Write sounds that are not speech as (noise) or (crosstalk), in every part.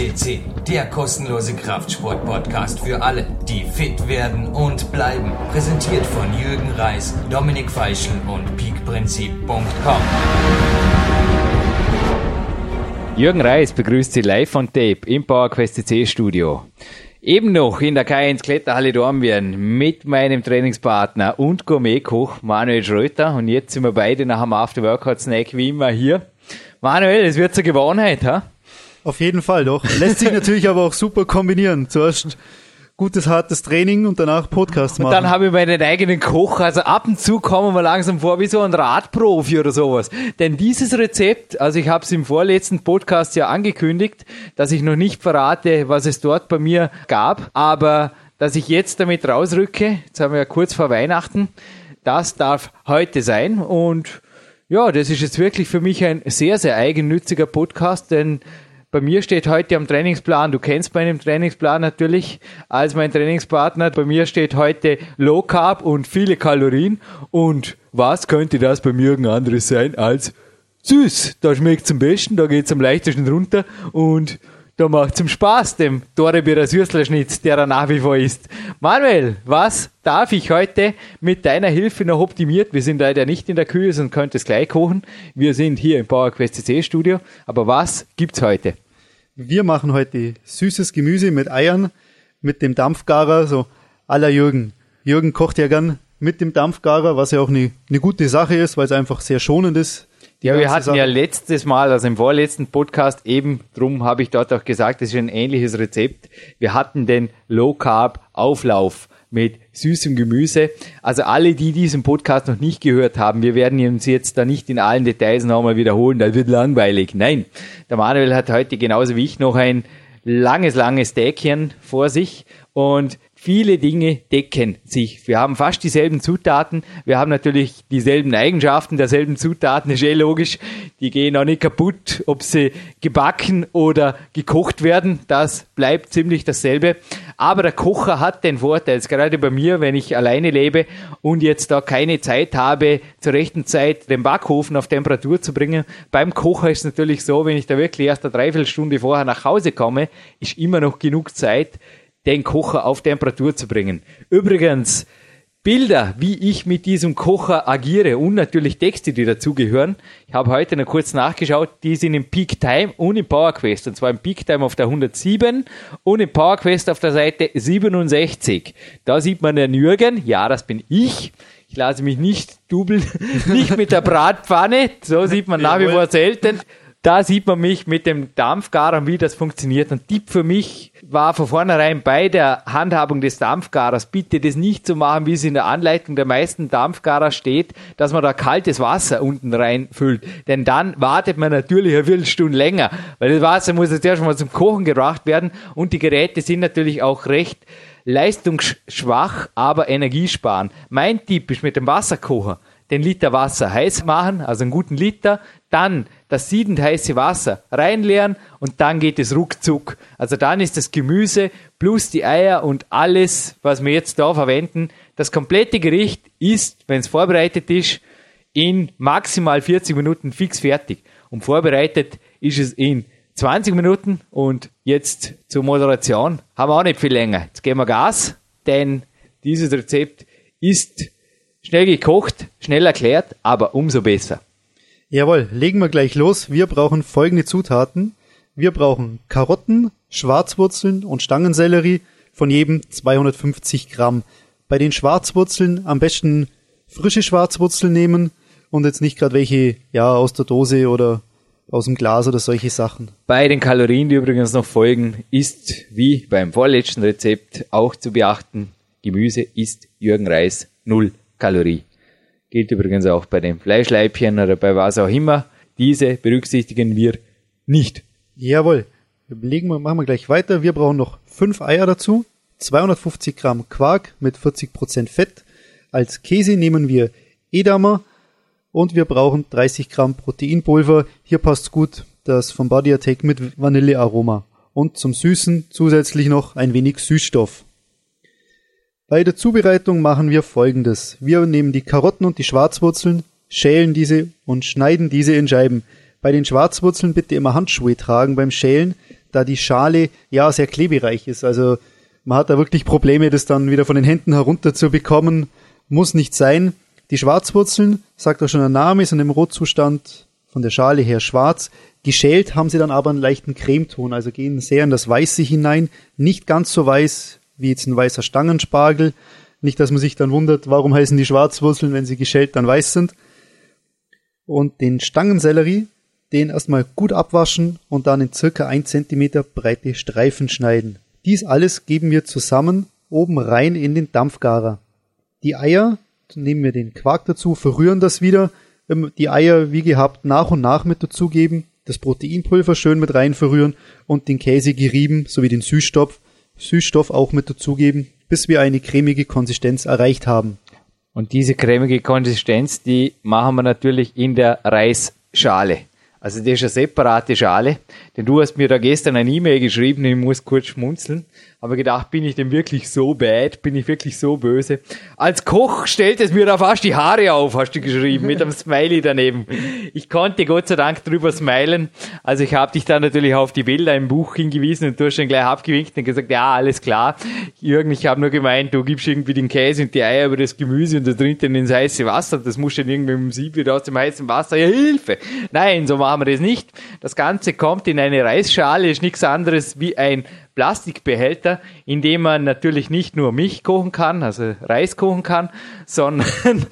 FCC, der kostenlose Kraftsport-Podcast für alle, die fit werden und bleiben. Präsentiert von Jürgen Reis, Dominik Feischl und peakprinzip.com. Jürgen Reis begrüßt Sie live on Tape im PowerQuest CC Studio. Eben noch in der K1 Kletterhalle Dornbirn mit meinem Trainingspartner und Gourmetkoch Manuel Schröter. Und jetzt sind wir beide nach dem After-Workout-Snack wie immer hier. Manuel, es wird zur Gewohnheit, ha? Auf jeden Fall doch. Lässt sich natürlich aber auch super kombinieren. Zuerst gutes, hartes Training und danach Podcast machen. Und dann habe ich meinen eigenen Koch. Also ab und zu kommen wir langsam vor wie so ein Radprofi oder sowas. Denn dieses Rezept, also ich habe es im vorletzten Podcast ja angekündigt, dass ich noch nicht verrate, was es dort bei mir gab, aber dass ich jetzt damit rausrücke, jetzt haben wir ja kurz vor Weihnachten, das darf heute sein und ja, das ist jetzt wirklich für mich ein sehr, sehr eigennütziger Podcast, denn bei mir steht heute am Trainingsplan, du kennst meinen Trainingsplan natürlich als mein Trainingspartner. Bei mir steht heute Low Carb und viele Kalorien. Und was könnte das bei mir irgendein anderes sein als süß? Da schmeckt es am besten, da geht es am leichtesten runter und da macht zum Spaß, dem Dorebeer Süßlerschnitz, der er nach wie vor ist. Manuel, was darf ich heute mit deiner Hilfe noch optimiert? Wir sind leider nicht in der Küche und könnt es gleich kochen. Wir sind hier im PowerQuest CC Studio. Aber was gibt's heute? Wir machen heute süßes Gemüse mit Eiern, mit dem Dampfgarer, so aller Jürgen. Jürgen kocht ja gern mit dem Dampfgarer, was ja auch eine, eine gute Sache ist, weil es einfach sehr schonend ist ja, wir hatten ja letztes Mal, also im vorletzten Podcast, eben drum habe ich dort auch gesagt, das ist ein ähnliches Rezept. Wir hatten den Low Carb Auflauf mit süßem Gemüse. Also alle, die diesen Podcast noch nicht gehört haben, wir werden uns jetzt da nicht in allen Details nochmal wiederholen, das wird langweilig. Nein, der Manuel hat heute genauso wie ich noch ein langes, langes Stäckchen vor sich und viele Dinge decken sich. Wir haben fast dieselben Zutaten. Wir haben natürlich dieselben Eigenschaften derselben Zutaten. Ist eh logisch. Die gehen auch nicht kaputt, ob sie gebacken oder gekocht werden. Das bleibt ziemlich dasselbe. Aber der Kocher hat den Vorteil, gerade bei mir, wenn ich alleine lebe und jetzt da keine Zeit habe, zur rechten Zeit den Backofen auf Temperatur zu bringen. Beim Kocher ist es natürlich so, wenn ich da wirklich erst eine Dreiviertelstunde vorher nach Hause komme, ist immer noch genug Zeit, den Kocher auf Temperatur zu bringen. Übrigens, Bilder, wie ich mit diesem Kocher agiere und natürlich Texte, die dazugehören. Ich habe heute noch kurz nachgeschaut, die sind im Peak Time und im Power Quest. Und zwar im Peak Time auf der 107 und im Power Quest auf der Seite 67. Da sieht man den Jürgen, ja, das bin ich. Ich lasse mich nicht dubeln, (laughs) nicht mit der Bratpfanne, so sieht man nach wie vor selten. Da sieht man mich mit dem Dampfgarer, wie das funktioniert. Und Tipp für mich war von vornherein bei der Handhabung des Dampfgarers, bitte das nicht zu so machen, wie es in der Anleitung der meisten Dampfgarer steht, dass man da kaltes Wasser unten reinfüllt. Denn dann wartet man natürlich eine Viertelstunde länger, weil das Wasser muss jetzt erstmal zum Kochen gebracht werden und die Geräte sind natürlich auch recht leistungsschwach, aber energiesparen. Mein Tipp ist mit dem Wasserkocher den Liter Wasser heiß machen, also einen guten Liter, dann das siedend heiße Wasser reinleeren und dann geht es ruckzuck. Also dann ist das Gemüse plus die Eier und alles, was wir jetzt da verwenden, das komplette Gericht ist, wenn es vorbereitet ist, in maximal 40 Minuten fix fertig. Und vorbereitet ist es in 20 Minuten und jetzt zur Moderation haben wir auch nicht viel länger. Jetzt geben wir Gas, denn dieses Rezept ist Schnell gekocht, schnell erklärt, aber umso besser. Jawohl, legen wir gleich los. Wir brauchen folgende Zutaten. Wir brauchen Karotten, Schwarzwurzeln und Stangensellerie von jedem 250 Gramm. Bei den Schwarzwurzeln am besten frische Schwarzwurzeln nehmen und jetzt nicht gerade welche ja aus der Dose oder aus dem Glas oder solche Sachen. Bei den Kalorien, die übrigens noch folgen, ist wie beim vorletzten Rezept auch zu beachten, Gemüse ist Jürgen Reis null Kalorie. Gilt übrigens auch bei den Fleischleibchen oder bei was auch immer. Diese berücksichtigen wir nicht. Jawohl. Legen wir, machen wir gleich weiter. Wir brauchen noch fünf Eier dazu, 250 Gramm Quark mit 40 Prozent Fett. Als Käse nehmen wir Edamer und wir brauchen 30 Gramm Proteinpulver. Hier passt gut das vom Body Attack mit Vanillearoma. Und zum Süßen zusätzlich noch ein wenig Süßstoff. Bei der Zubereitung machen wir folgendes. Wir nehmen die Karotten und die Schwarzwurzeln, schälen diese und schneiden diese in Scheiben. Bei den Schwarzwurzeln bitte immer Handschuhe tragen beim Schälen, da die Schale ja sehr klebereich ist. Also man hat da wirklich Probleme, das dann wieder von den Händen herunter zu bekommen. Muss nicht sein. Die Schwarzwurzeln, sagt auch schon der Name, sind im Rotzustand von der Schale her schwarz. Geschält haben sie dann aber einen leichten Cremeton, also gehen sehr in das Weiße hinein. Nicht ganz so weiß wie jetzt ein weißer Stangenspargel. Nicht, dass man sich dann wundert, warum heißen die Schwarzwurzeln, wenn sie geschält dann weiß sind. Und den Stangensellerie, den erstmal gut abwaschen und dann in circa ein Zentimeter breite Streifen schneiden. Dies alles geben wir zusammen oben rein in den Dampfgarer. Die Eier, nehmen wir den Quark dazu, verrühren das wieder, die Eier wie gehabt nach und nach mit dazugeben, das Proteinpulver schön mit rein verrühren und den Käse gerieben sowie den Süßstoff, Süßstoff auch mit dazugeben, bis wir eine cremige Konsistenz erreicht haben. Und diese cremige Konsistenz, die machen wir natürlich in der Reisschale. Also das ist eine separate Schale, denn du hast mir da gestern eine E-Mail geschrieben, ich muss kurz schmunzeln habe gedacht, bin ich denn wirklich so bad? Bin ich wirklich so böse? Als Koch stellt es mir da fast die Haare auf, hast du geschrieben, mit einem Smiley daneben. Ich konnte Gott sei Dank drüber smilen. Also ich habe dich dann natürlich auf die Bilder im Buch hingewiesen und du hast dann gleich abgewinkt und gesagt, ja, alles klar. Jürgen, ich habe nur gemeint, du gibst irgendwie den Käse und die Eier über das Gemüse und das dringt dann ins heiße Wasser. Das muss dann irgendwie dem Sieb wieder aus dem heißen Wasser. Ja, Hilfe! Nein, so machen wir das nicht. Das Ganze kommt in eine Reisschale, ist nichts anderes wie ein Plastikbehälter, in dem man natürlich nicht nur Milch kochen kann, also Reis kochen kann, (laughs) sondern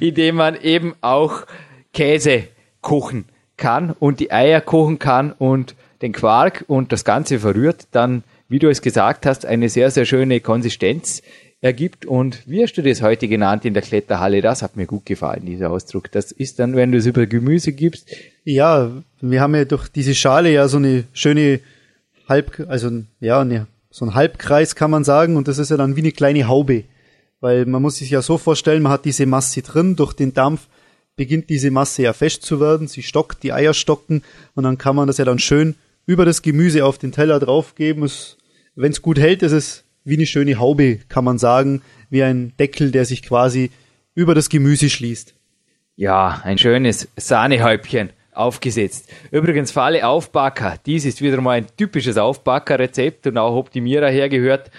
in dem man eben auch Käse kochen kann und die Eier kochen kann und den Quark und das Ganze verrührt, dann, wie du es gesagt hast, eine sehr, sehr schöne Konsistenz ergibt. Und wie hast du das heute genannt in der Kletterhalle? Das hat mir gut gefallen, dieser Ausdruck. Das ist dann, wenn du es über Gemüse gibst. Ja, wir haben ja durch diese Schale ja so eine schöne halb, also ja, ne, so ein Halbkreis kann man sagen und das ist ja dann wie eine kleine Haube. Weil man muss sich ja so vorstellen, man hat diese Masse drin, durch den Dampf beginnt diese Masse ja fest zu werden, sie stockt, die Eier stocken und dann kann man das ja dann schön über das Gemüse auf den Teller draufgeben. Wenn es gut hält, ist es wie eine schöne Haube, kann man sagen, wie ein Deckel, der sich quasi über das Gemüse schließt. Ja, ein schönes Sahnehäubchen aufgesetzt. Übrigens für alle Aufbacker, dies ist wieder mal ein typisches Aufbackerrezept und auch Optimierer hergehört.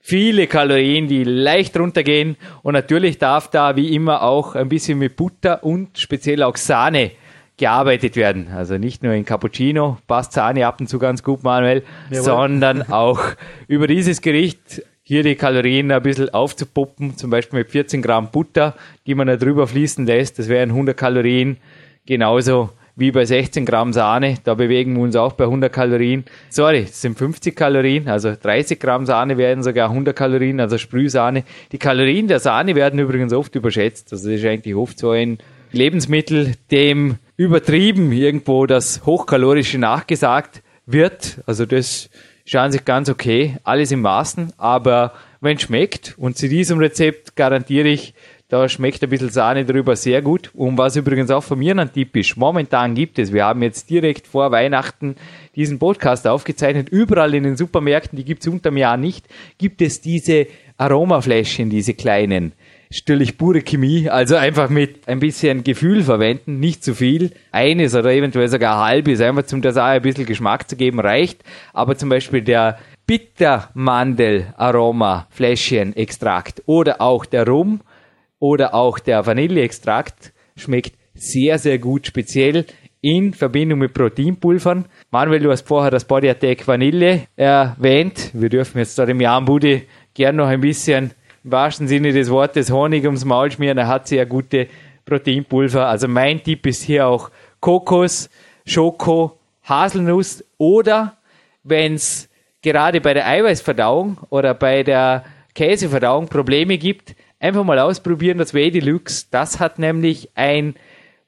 Viele Kalorien, die leicht runtergehen und natürlich darf da wie immer auch ein bisschen mit Butter und speziell auch Sahne gearbeitet werden. Also nicht nur in Cappuccino, passt Sahne ab und zu ganz gut, Manuel, Jawohl. sondern auch über dieses Gericht hier die Kalorien ein bisschen aufzupuppen, zum Beispiel mit 14 Gramm Butter, die man da drüber fließen lässt, das wären 100 Kalorien. Genauso wie bei 16 Gramm Sahne. Da bewegen wir uns auch bei 100 Kalorien. Sorry, es sind 50 Kalorien, also 30 Gramm Sahne werden sogar 100 Kalorien, also Sprühsahne. Die Kalorien der Sahne werden übrigens oft überschätzt. Also das ist eigentlich oft so ein Lebensmittel, dem übertrieben irgendwo das Hochkalorische nachgesagt wird. Also das ist an sich ganz okay, alles im Maßen, aber wenn es schmeckt und zu diesem Rezept garantiere ich, da schmeckt ein bisschen Sahne drüber sehr gut. Und was übrigens auch von mir ein ist, momentan gibt es, wir haben jetzt direkt vor Weihnachten diesen Podcast aufgezeichnet, überall in den Supermärkten, die gibt es unterm Jahr nicht, gibt es diese Aromafläschchen, diese kleinen. Natürlich pure Chemie, also einfach mit ein bisschen Gefühl verwenden, nicht zu viel. Eines oder eventuell sogar halbes, einfach zum der Sache ein bisschen Geschmack zu geben, reicht. Aber zum Beispiel der Bittermandel-Aroma-Fläschchen-Extrakt oder auch der Rum oder auch der Vanilleextrakt schmeckt sehr, sehr gut, speziell in Verbindung mit Proteinpulvern. Manuel, du hast vorher das Body Attack Vanille erwähnt. Wir dürfen jetzt da dem Jan Budi gern noch ein bisschen im wahrsten Sinne des Wortes Honig ums Maul schmieren. Er hat sehr gute Proteinpulver. Also mein Tipp ist hier auch Kokos, Schoko, Haselnuss oder wenn es gerade bei der Eiweißverdauung oder bei der Käseverdauung Probleme gibt, einfach mal ausprobieren, das Whey Deluxe. Das hat nämlich ein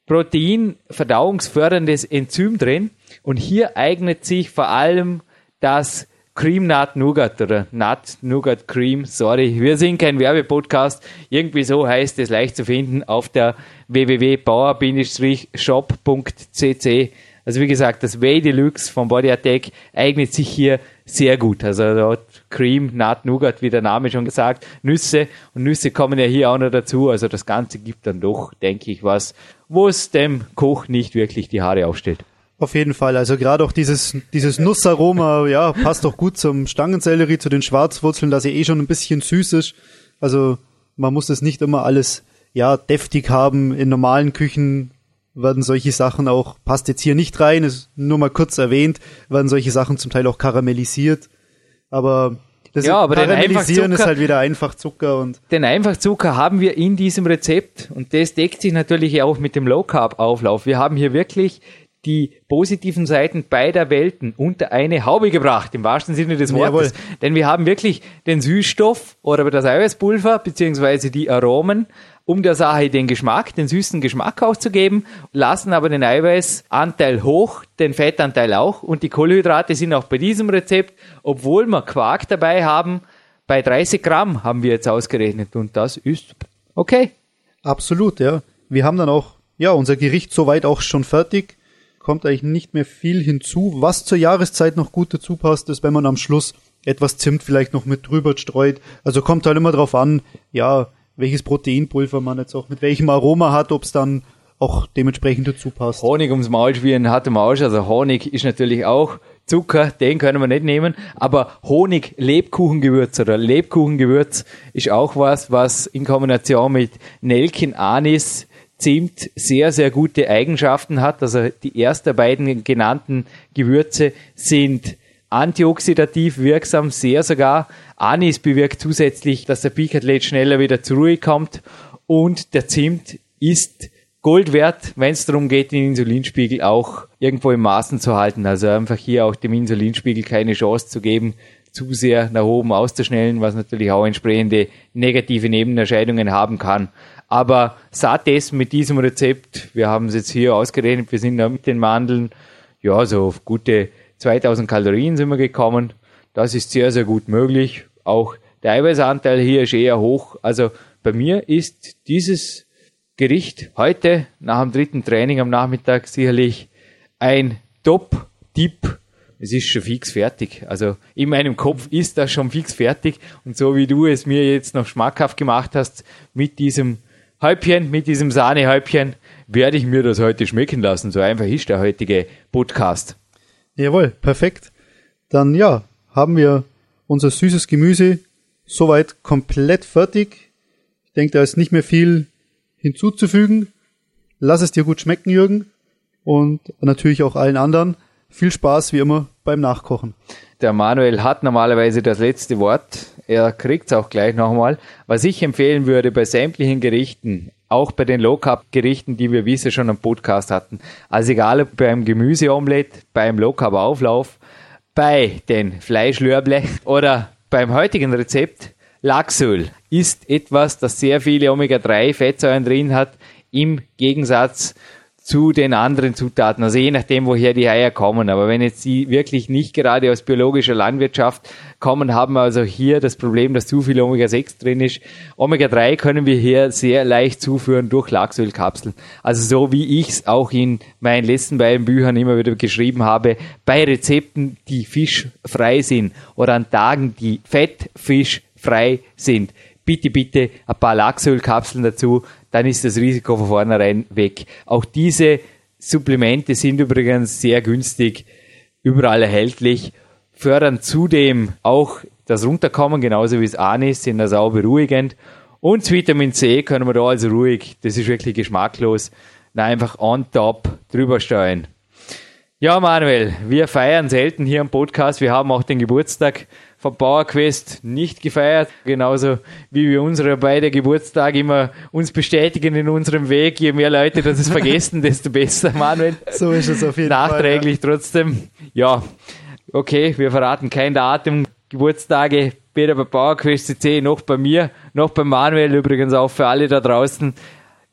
proteinverdauungsförderndes Enzym drin. Und hier eignet sich vor allem das Cream Nut Nougat oder Nut Nougat Cream. Sorry, wir sind kein Werbepodcast. Irgendwie so heißt es leicht zu finden auf der www.bauer-shop.cc. Also wie gesagt, das Whey Deluxe von Body Attack eignet sich hier sehr gut. Also dort Cream, Nut, Nougat, wie der Name schon gesagt, Nüsse und Nüsse kommen ja hier auch noch dazu. Also das Ganze gibt dann doch, denke ich, was, wo es dem Koch nicht wirklich die Haare aufstellt. Auf jeden Fall. Also gerade auch dieses, dieses Nussaroma, ja, passt auch gut zum Stangensellerie, zu den Schwarzwurzeln, dass sie eh schon ein bisschen süß ist. Also man muss das nicht immer alles, ja, deftig haben. In normalen Küchen werden solche Sachen auch, passt jetzt hier nicht rein, ist nur mal kurz erwähnt, werden solche Sachen zum Teil auch karamellisiert. Aber das Ja, aber Karamellisieren ist halt wieder Einfachzucker und Den Einfachzucker haben wir in diesem Rezept und das deckt sich natürlich auch mit dem Low Carb Auflauf. Wir haben hier wirklich die positiven Seiten beider Welten unter eine Haube gebracht, im wahrsten Sinne des Wortes. Jawohl. Denn wir haben wirklich den Süßstoff oder das Eiweißpulver beziehungsweise die Aromen, um der Sache den Geschmack, den süßen Geschmack auch zu geben, lassen aber den Eiweißanteil hoch, den Fettanteil auch und die Kohlenhydrate sind auch bei diesem Rezept, obwohl wir Quark dabei haben, bei 30 Gramm haben wir jetzt ausgerechnet und das ist okay. Absolut, ja. Wir haben dann auch, ja, unser Gericht soweit auch schon fertig. Kommt eigentlich nicht mehr viel hinzu. Was zur Jahreszeit noch gut dazu passt, ist, wenn man am Schluss etwas Zimt vielleicht noch mit drüber streut. Also kommt halt immer drauf an, ja, welches Proteinpulver man jetzt auch mit welchem Aroma hat, ob es dann auch dementsprechend dazu passt. Honig ums Maul schmieren hat im Arsch. Also Honig ist natürlich auch Zucker, den können wir nicht nehmen. Aber Honig, Lebkuchengewürz oder Lebkuchengewürz ist auch was, was in Kombination mit Nelken, Anis, Zimt sehr, sehr gute Eigenschaften hat. Also die ersten beiden genannten Gewürze sind antioxidativ wirksam, sehr sogar. Anis bewirkt zusätzlich, dass der Peak-Athlet schneller wieder zur Ruhe kommt. Und der Zimt ist Gold wert, wenn es darum geht, den Insulinspiegel auch irgendwo im Maßen zu halten. Also einfach hier auch dem Insulinspiegel keine Chance zu geben, zu sehr nach oben auszuschnellen, was natürlich auch entsprechende negative Nebenerscheinungen haben kann. Aber satt essen mit diesem Rezept, wir haben es jetzt hier ausgerechnet, wir sind da mit den Mandeln, ja, so auf gute 2000 Kalorien sind wir gekommen. Das ist sehr, sehr gut möglich. Auch der Eiweißanteil hier ist eher hoch. Also bei mir ist dieses Gericht heute nach dem dritten Training am Nachmittag sicherlich ein Top-Tipp. Es ist schon fix fertig. Also in meinem Kopf ist das schon fix fertig. Und so wie du es mir jetzt noch schmackhaft gemacht hast mit diesem Häubchen, mit diesem Sahnehäubchen, werde ich mir das heute schmecken lassen. So einfach ist der heutige Podcast. Jawohl, perfekt. Dann ja, haben wir unser süßes Gemüse soweit komplett fertig. Ich denke, da ist nicht mehr viel hinzuzufügen. Lass es dir gut schmecken, Jürgen. Und natürlich auch allen anderen. Viel Spaß wie immer beim Nachkochen. Der Manuel hat normalerweise das letzte Wort. Er kriegt es auch gleich nochmal. Was ich empfehlen würde bei sämtlichen Gerichten, auch bei den Low Carb Gerichten, die wir bisher schon am Podcast hatten, also egal ob beim Gemüseomelett, beim Low Carb Auflauf, bei den Fleischlörble (laughs) oder beim heutigen Rezept Lachsöl ist etwas, das sehr viele Omega-3 Fettsäuren drin hat, im Gegensatz zu den anderen Zutaten. Also je nachdem, woher die Eier kommen. Aber wenn jetzt die wirklich nicht gerade aus biologischer Landwirtschaft kommen, haben wir also hier das Problem, dass zu viel Omega-6 drin ist. Omega-3 können wir hier sehr leicht zuführen durch Lachsölkapseln. Also so wie ich es auch in meinen letzten beiden Büchern immer wieder geschrieben habe, bei Rezepten, die fischfrei sind oder an Tagen, die fettfischfrei sind, bitte, bitte ein paar Lachsölkapseln dazu, dann ist das Risiko von vornherein weg. Auch diese Supplemente sind übrigens sehr günstig, überall erhältlich, fördern zudem auch das Runterkommen, genauso wie es Anis, sind also auch beruhigend. Und das Vitamin C können wir da also ruhig, das ist wirklich geschmacklos, na, einfach on top drüber steuern. Ja, Manuel, wir feiern selten hier am Podcast. Wir haben auch den Geburtstag von PowerQuest nicht gefeiert. Genauso wie wir unsere beide Geburtstage immer uns bestätigen in unserem Weg. Je mehr Leute das es vergessen, (laughs) desto besser, Manuel. So ist es auf jeden Nachträglich trotzdem. Ja, okay, wir verraten kein Datum. Geburtstage weder bei PowerQuest CC noch bei mir, noch bei Manuel übrigens auch für alle da draußen.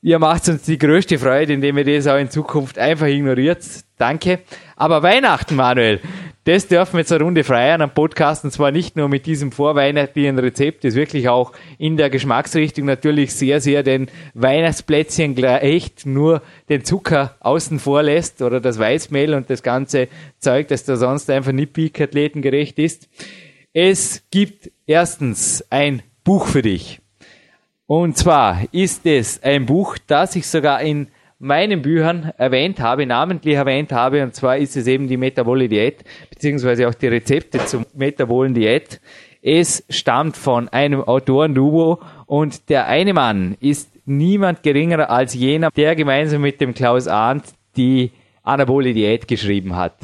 Ihr macht uns die größte Freude, indem ihr das auch in Zukunft einfach ignoriert. Danke. Aber Weihnachten, Manuel, das dürfen wir jetzt eine Runde feiern am Podcast und zwar nicht nur mit diesem vorweihnachtlichen Rezept, das wirklich auch in der Geschmacksrichtung natürlich sehr, sehr den Weihnachtsplätzchen gleicht, nur den Zucker außen vor lässt oder das Weißmehl und das ganze Zeug, das da sonst einfach nicht peak-athletengerecht ist. Es gibt erstens ein Buch für dich. Und zwar ist es ein Buch, das ich sogar in meinen Büchern erwähnt habe, namentlich erwähnt habe, und zwar ist es eben die Metabole Diät, beziehungsweise auch die Rezepte zur Metabolen Diät. Es stammt von einem Autoren Duo und der eine Mann ist niemand geringerer als jener, der gemeinsam mit dem Klaus Arndt die Anabole Diät geschrieben hat.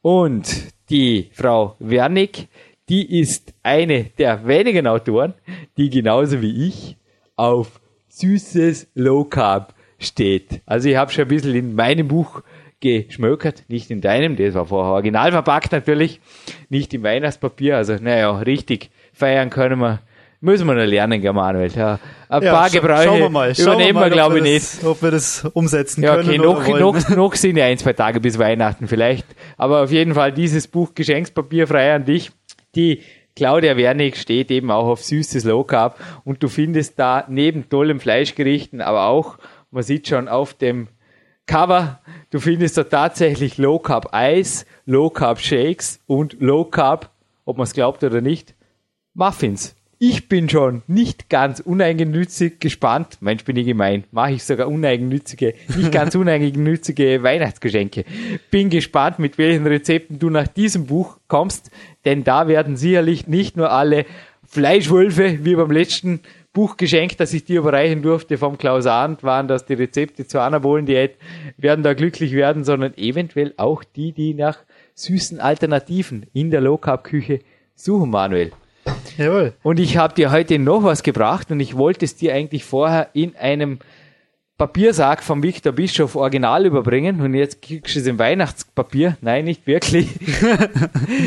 Und die Frau Wernick, die ist eine der wenigen Autoren, die genauso wie ich auf süßes Low Carb steht. Also ich habe schon ein bisschen in meinem Buch geschmökert, nicht in deinem, das war vorher original verpackt natürlich, nicht im Weihnachtspapier, also naja, richtig feiern können wir Müssen wir noch lernen, Manuel. Ja, ein Ja, paar scha- Gebräuche schauen wir mal. Schauen übernehmen wir mal, glaube ich, nicht. Ob wir das umsetzen Ja, können okay, oder noch, noch, noch sind ja ein, zwei Tage bis Weihnachten vielleicht. Aber auf jeden Fall dieses Buch Geschenkspapier frei an dich. Die Claudia Wernig steht eben auch auf süßes Low Carb und du findest da neben tollen Fleischgerichten, aber auch, man sieht schon auf dem Cover, du findest da tatsächlich Low Carb Eis, Low Carb Shakes und Low Carb, ob man es glaubt oder nicht, Muffins. Ich bin schon nicht ganz uneigennützig gespannt. Mensch, bin ich gemein. Mache ich sogar uneigennützige, nicht ganz (laughs) uneigennützige Weihnachtsgeschenke. Bin gespannt, mit welchen Rezepten du nach diesem Buch kommst, denn da werden sicherlich nicht nur alle Fleischwölfe, wie beim letzten Buchgeschenk, das ich dir überreichen durfte vom Klaus Arndt, waren das die Rezepte zur Anabolen-Diät, werden da glücklich werden, sondern eventuell auch die, die nach süßen Alternativen in der Low-Carb-Küche suchen, Manuel. Jawohl. Und ich habe dir heute noch was gebracht und ich wollte es dir eigentlich vorher in einem Papiersack vom Victor Bischof original überbringen und jetzt kriegst du es im Weihnachtspapier. Nein, nicht wirklich. (laughs)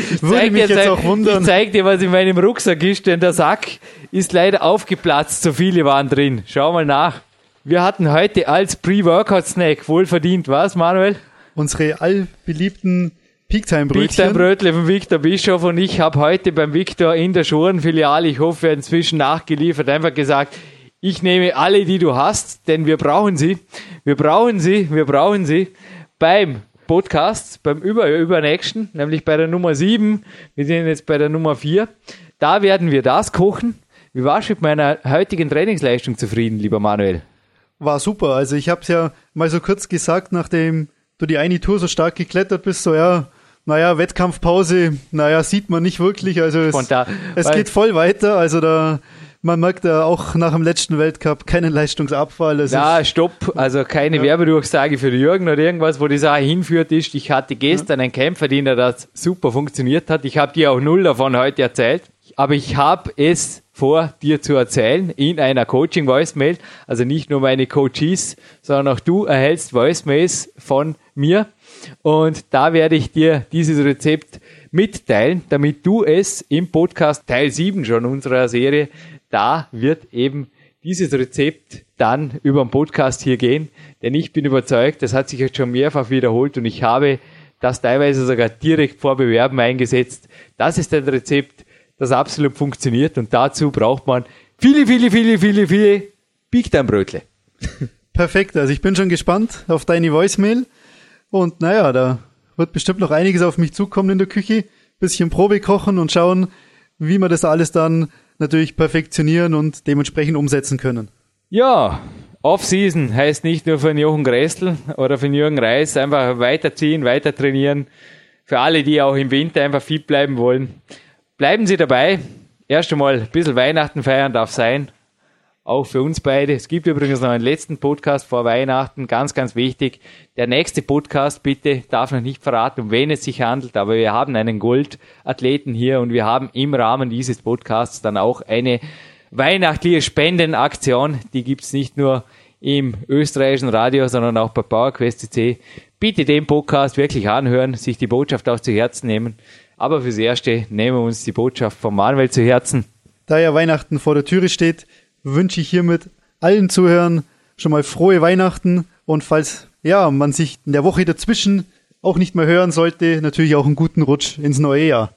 Ich Würde zeig mich dir jetzt ein- auch wundern. Ich zeig dir, was in meinem Rucksack ist, denn der Sack ist leider aufgeplatzt, so viele waren drin. Schau mal nach. Wir hatten heute als Pre-Workout-Snack wohlverdient, was, Manuel? Unsere allbeliebten Peak-Time-Brötchen. Big Time Brötle von Victor Bischof und ich habe heute beim Victor in der Schurenfiliale, ich hoffe, inzwischen nachgeliefert, einfach gesagt, ich nehme alle, die du hast, denn wir brauchen sie. Wir brauchen sie, wir brauchen sie beim Podcast, beim Über Übernächsten, nämlich bei der Nummer 7. Wir sind jetzt bei der Nummer 4. Da werden wir das kochen. Wie warst du mit meiner heutigen Trainingsleistung zufrieden, lieber Manuel? War super. Also ich habe es ja mal so kurz gesagt, nachdem du die eine Tour so stark geklettert bist, so ja, naja, Wettkampfpause, naja, sieht man nicht wirklich. Also es, es geht voll weiter. Also da, man merkt da auch nach dem letzten Weltcup keinen Leistungsabfall. Es Ja, stopp. Also keine Werbedurchsage für Jürgen oder irgendwas, wo die Sache hinführt ist. Ich hatte gestern einen Kämpferdiener, das super funktioniert hat. Ich habe dir auch null davon heute erzählt. Aber ich habe es vor, dir zu erzählen in einer Coaching-Voicemail. Also nicht nur meine Coaches, sondern auch du erhältst Voicemails von mir. Und da werde ich dir dieses Rezept mitteilen, damit du es im Podcast Teil 7 schon unserer Serie, da wird eben dieses Rezept dann über den Podcast hier gehen, denn ich bin überzeugt, das hat sich jetzt schon mehrfach wiederholt und ich habe das teilweise sogar direkt vor Bewerben eingesetzt. Das ist ein Rezept, das absolut funktioniert und dazu braucht man viele, viele, viele, viele, viele Big Time Brötle. (laughs) perfekt. Also ich bin schon gespannt auf deine Voicemail. Und naja, da wird bestimmt noch einiges auf mich zukommen in der Küche. Bisschen Probe kochen und schauen, wie wir das alles dann natürlich perfektionieren und dementsprechend umsetzen können. Ja, Off-Season heißt nicht nur für den Jochen Gressel oder für den Jürgen Reis, einfach weiterziehen, weiter trainieren. Für alle, die auch im Winter einfach fit bleiben wollen. Bleiben Sie dabei. Erst einmal ein bisschen Weihnachten feiern darf sein. Auch für uns beide. Es gibt übrigens noch einen letzten Podcast vor Weihnachten. Ganz, ganz wichtig. Der nächste Podcast, bitte, darf noch nicht verraten, um wen es sich handelt, aber wir haben einen Goldathleten hier und wir haben im Rahmen dieses Podcasts dann auch eine weihnachtliche Spendenaktion. Die gibt's nicht nur im österreichischen Radio, sondern auch bei PowerQuest. Bitte den Podcast wirklich anhören, sich die Botschaft auch zu Herzen nehmen. Aber fürs Erste nehmen wir uns die Botschaft von Manuel zu Herzen. Da ja Weihnachten vor der Türe steht, wünsche ich hiermit allen Zuhörern schon mal frohe Weihnachten und falls ja man sich in der Woche dazwischen auch nicht mehr hören sollte, natürlich auch einen guten Rutsch ins neue Jahr.